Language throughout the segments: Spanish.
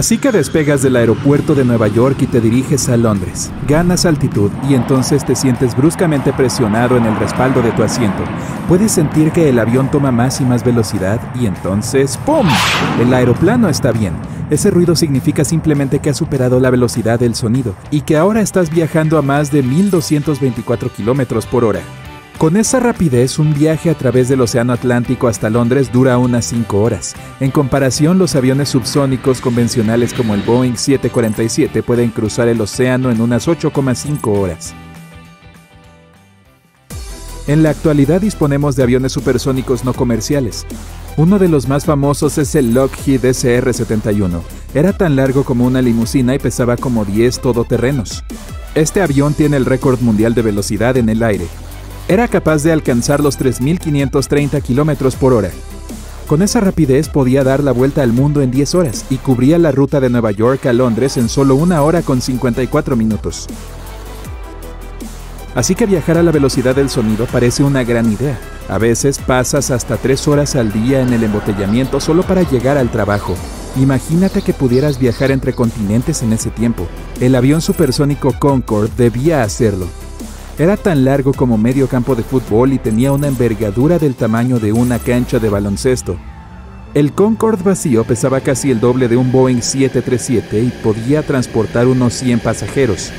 Así que despegas del aeropuerto de Nueva York y te diriges a Londres. Ganas altitud y entonces te sientes bruscamente presionado en el respaldo de tu asiento. Puedes sentir que el avión toma más y más velocidad y entonces ¡pum! El aeroplano está bien. Ese ruido significa simplemente que has superado la velocidad del sonido y que ahora estás viajando a más de 1224 kilómetros por hora. Con esa rapidez, un viaje a través del Océano Atlántico hasta Londres dura unas 5 horas. En comparación, los aviones subsónicos convencionales como el Boeing 747 pueden cruzar el océano en unas 8,5 horas. En la actualidad disponemos de aviones supersónicos no comerciales. Uno de los más famosos es el Lockheed SR-71. Era tan largo como una limusina y pesaba como 10 todoterrenos. Este avión tiene el récord mundial de velocidad en el aire, era capaz de alcanzar los 3.530 km por hora. Con esa rapidez podía dar la vuelta al mundo en 10 horas y cubría la ruta de Nueva York a Londres en solo una hora con 54 minutos. Así que viajar a la velocidad del sonido parece una gran idea. A veces pasas hasta 3 horas al día en el embotellamiento solo para llegar al trabajo. Imagínate que pudieras viajar entre continentes en ese tiempo. El avión supersónico Concorde debía hacerlo. Era tan largo como medio campo de fútbol y tenía una envergadura del tamaño de una cancha de baloncesto. El Concorde vacío pesaba casi el doble de un Boeing 737 y podía transportar unos 100 pasajeros.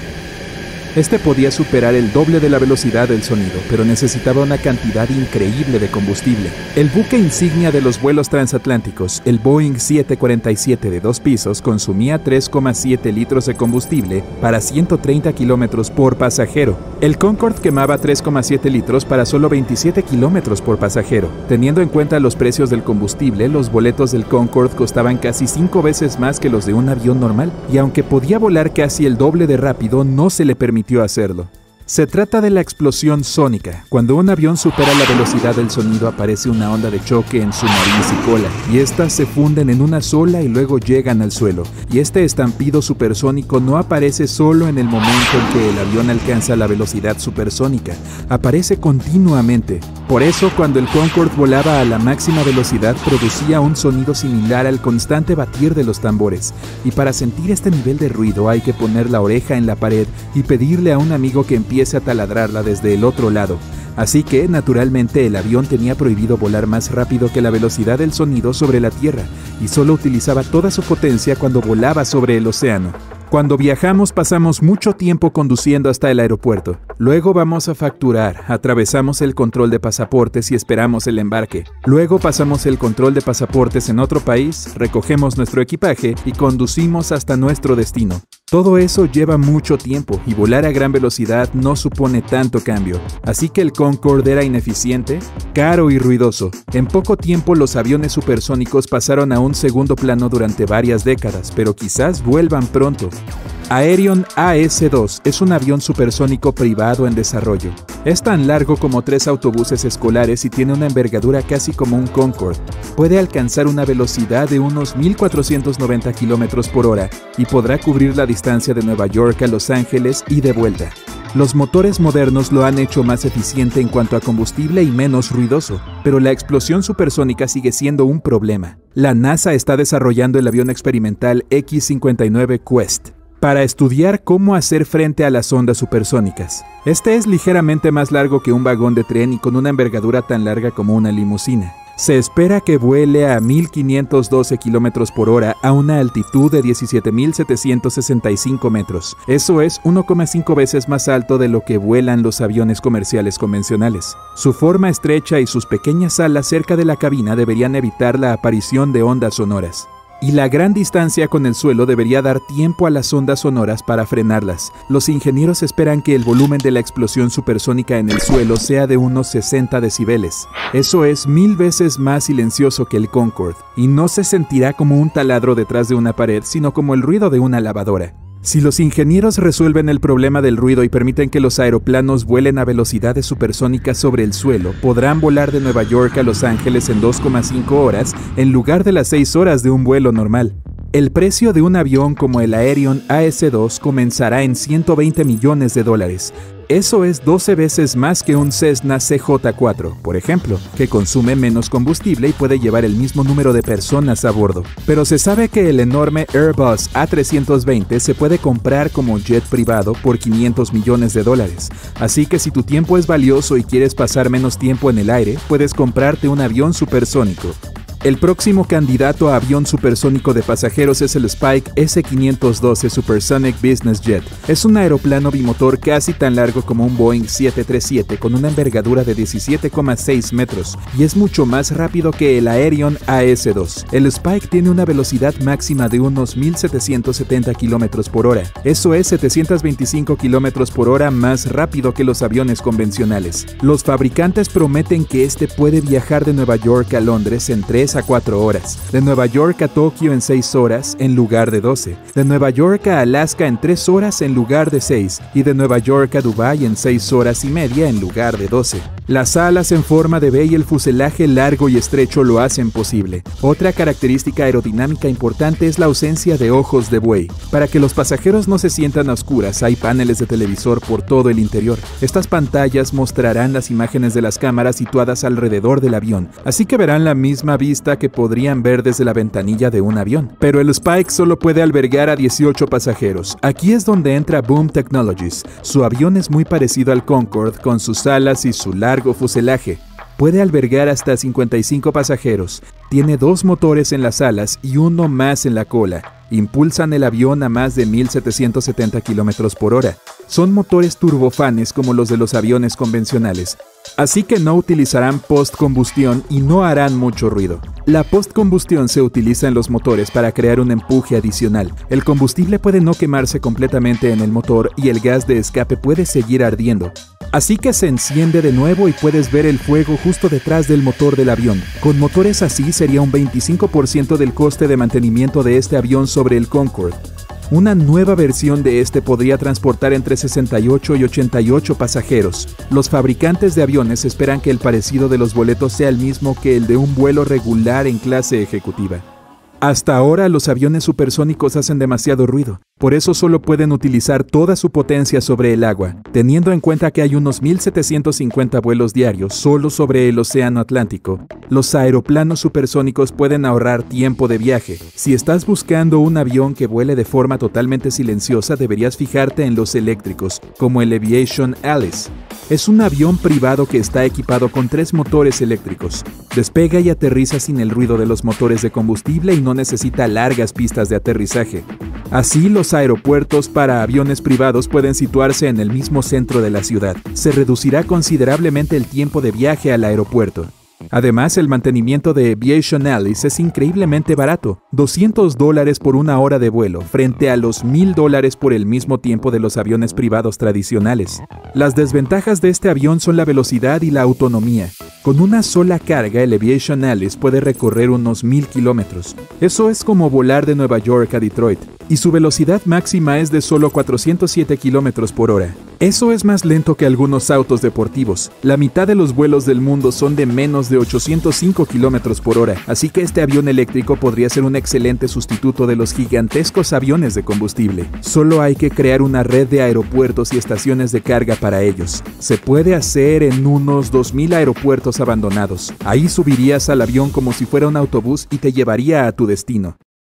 Este podía superar el doble de la velocidad del sonido, pero necesitaba una cantidad increíble de combustible. El buque insignia de los vuelos transatlánticos, el Boeing 747 de dos pisos, consumía 3,7 litros de combustible para 130 kilómetros por pasajero. El Concorde quemaba 3,7 litros para solo 27 kilómetros por pasajero. Teniendo en cuenta los precios del combustible, los boletos del Concorde costaban casi 5 veces más que los de un avión normal, y aunque podía volar casi el doble de rápido, no se le permitía Se trata de la explosión sónica. Cuando un avión supera la velocidad del sonido aparece una onda de choque en su nariz y cola, y estas se funden en una sola y luego llegan al suelo. Y este estampido supersónico no aparece solo en el momento en que el avión alcanza la velocidad supersónica, aparece continuamente. Por eso cuando el Concorde volaba a la máxima velocidad producía un sonido similar al constante batir de los tambores. Y para sentir este nivel de ruido hay que poner la oreja en la pared y pedirle a un amigo que empiece a taladrarla desde el otro lado, así que naturalmente el avión tenía prohibido volar más rápido que la velocidad del sonido sobre la Tierra y solo utilizaba toda su potencia cuando volaba sobre el océano. Cuando viajamos pasamos mucho tiempo conduciendo hasta el aeropuerto. Luego vamos a facturar, atravesamos el control de pasaportes y esperamos el embarque. Luego pasamos el control de pasaportes en otro país, recogemos nuestro equipaje y conducimos hasta nuestro destino. Todo eso lleva mucho tiempo y volar a gran velocidad no supone tanto cambio. Así que el Concorde era ineficiente, caro y ruidoso. En poco tiempo los aviones supersónicos pasaron a un segundo plano durante varias décadas, pero quizás vuelvan pronto. Aerion AS-2 es un avión supersónico privado en desarrollo. Es tan largo como tres autobuses escolares y tiene una envergadura casi como un Concorde. Puede alcanzar una velocidad de unos 1.490 km por hora y podrá cubrir la distancia de Nueva York a Los Ángeles y de vuelta. Los motores modernos lo han hecho más eficiente en cuanto a combustible y menos ruidoso, pero la explosión supersónica sigue siendo un problema. La NASA está desarrollando el avión experimental X-59 Quest para estudiar cómo hacer frente a las ondas supersónicas. Este es ligeramente más largo que un vagón de tren y con una envergadura tan larga como una limusina. Se espera que vuele a 1512 km por hora a una altitud de 17.765 metros. Eso es 1,5 veces más alto de lo que vuelan los aviones comerciales convencionales. Su forma estrecha y sus pequeñas alas cerca de la cabina deberían evitar la aparición de ondas sonoras y la gran distancia con el suelo debería dar tiempo a las ondas sonoras para frenarlas. Los ingenieros esperan que el volumen de la explosión supersónica en el suelo sea de unos 60 decibeles. Eso es mil veces más silencioso que el Concorde, y no se sentirá como un taladro detrás de una pared, sino como el ruido de una lavadora. Si los ingenieros resuelven el problema del ruido y permiten que los aeroplanos vuelen a velocidades supersónicas sobre el suelo, podrán volar de Nueva York a Los Ángeles en 2,5 horas en lugar de las 6 horas de un vuelo normal. El precio de un avión como el Aerion AS-2 comenzará en 120 millones de dólares. Eso es 12 veces más que un Cessna CJ4, por ejemplo, que consume menos combustible y puede llevar el mismo número de personas a bordo. Pero se sabe que el enorme Airbus A320 se puede comprar como jet privado por 500 millones de dólares. Así que si tu tiempo es valioso y quieres pasar menos tiempo en el aire, puedes comprarte un avión supersónico. El próximo candidato a avión supersónico de pasajeros es el Spike S-512 Supersonic Business Jet. Es un aeroplano bimotor casi tan largo como un Boeing 737 con una envergadura de 17,6 metros y es mucho más rápido que el Aerion AS-2. El Spike tiene una velocidad máxima de unos 1770 km por hora. Eso es 725 km por hora más rápido que los aviones convencionales. Los fabricantes prometen que este puede viajar de Nueva York a Londres en 3 a 4 horas, de Nueva York a Tokio en 6 horas en lugar de 12, de Nueva York a Alaska en 3 horas en lugar de 6 y de Nueva York a Dubai en 6 horas y media en lugar de 12. Las alas en forma de B y el fuselaje largo y estrecho lo hacen posible. Otra característica aerodinámica importante es la ausencia de ojos de buey. Para que los pasajeros no se sientan a oscuras, hay paneles de televisor por todo el interior. Estas pantallas mostrarán las imágenes de las cámaras situadas alrededor del avión, así que verán la misma vista que podrían ver desde la ventanilla de un avión. Pero el Spike solo puede albergar a 18 pasajeros. Aquí es donde entra Boom Technologies. Su avión es muy parecido al Concorde con sus alas y su largo fuselaje. Puede albergar hasta 55 pasajeros. Tiene dos motores en las alas y uno más en la cola. Impulsan el avión a más de 1770 km por hora. Son motores turbofanes como los de los aviones convencionales, así que no utilizarán postcombustión y no harán mucho ruido. La postcombustión se utiliza en los motores para crear un empuje adicional. El combustible puede no quemarse completamente en el motor y el gas de escape puede seguir ardiendo. Así que se enciende de nuevo y puedes ver el fuego justo detrás del motor del avión. Con motores así sería un 25% del coste de mantenimiento de este avión sobre el Concorde. Una nueva versión de este podría transportar entre 68 y 88 pasajeros. Los fabricantes de aviones esperan que el parecido de los boletos sea el mismo que el de un vuelo regular en clase ejecutiva. Hasta ahora los aviones supersónicos hacen demasiado ruido, por eso solo pueden utilizar toda su potencia sobre el agua, teniendo en cuenta que hay unos 1.750 vuelos diarios solo sobre el Océano Atlántico. Los aeroplanos supersónicos pueden ahorrar tiempo de viaje. Si estás buscando un avión que vuele de forma totalmente silenciosa, deberías fijarte en los eléctricos, como el Aviation Alice. Es un avión privado que está equipado con tres motores eléctricos. Despega y aterriza sin el ruido de los motores de combustible y no necesita largas pistas de aterrizaje. Así, los aeropuertos para aviones privados pueden situarse en el mismo centro de la ciudad. Se reducirá considerablemente el tiempo de viaje al aeropuerto. Además, el mantenimiento de Aviation Alice es increíblemente barato, 200 dólares por una hora de vuelo, frente a los 1000 dólares por el mismo tiempo de los aviones privados tradicionales. Las desventajas de este avión son la velocidad y la autonomía. Con una sola carga, el Aviation Alice puede recorrer unos 1000 kilómetros. Eso es como volar de Nueva York a Detroit y su velocidad máxima es de solo 407 km por hora. Eso es más lento que algunos autos deportivos. La mitad de los vuelos del mundo son de menos de 805 km por hora, así que este avión eléctrico podría ser un excelente sustituto de los gigantescos aviones de combustible. Solo hay que crear una red de aeropuertos y estaciones de carga para ellos. Se puede hacer en unos 2.000 aeropuertos abandonados. Ahí subirías al avión como si fuera un autobús y te llevaría a tu destino.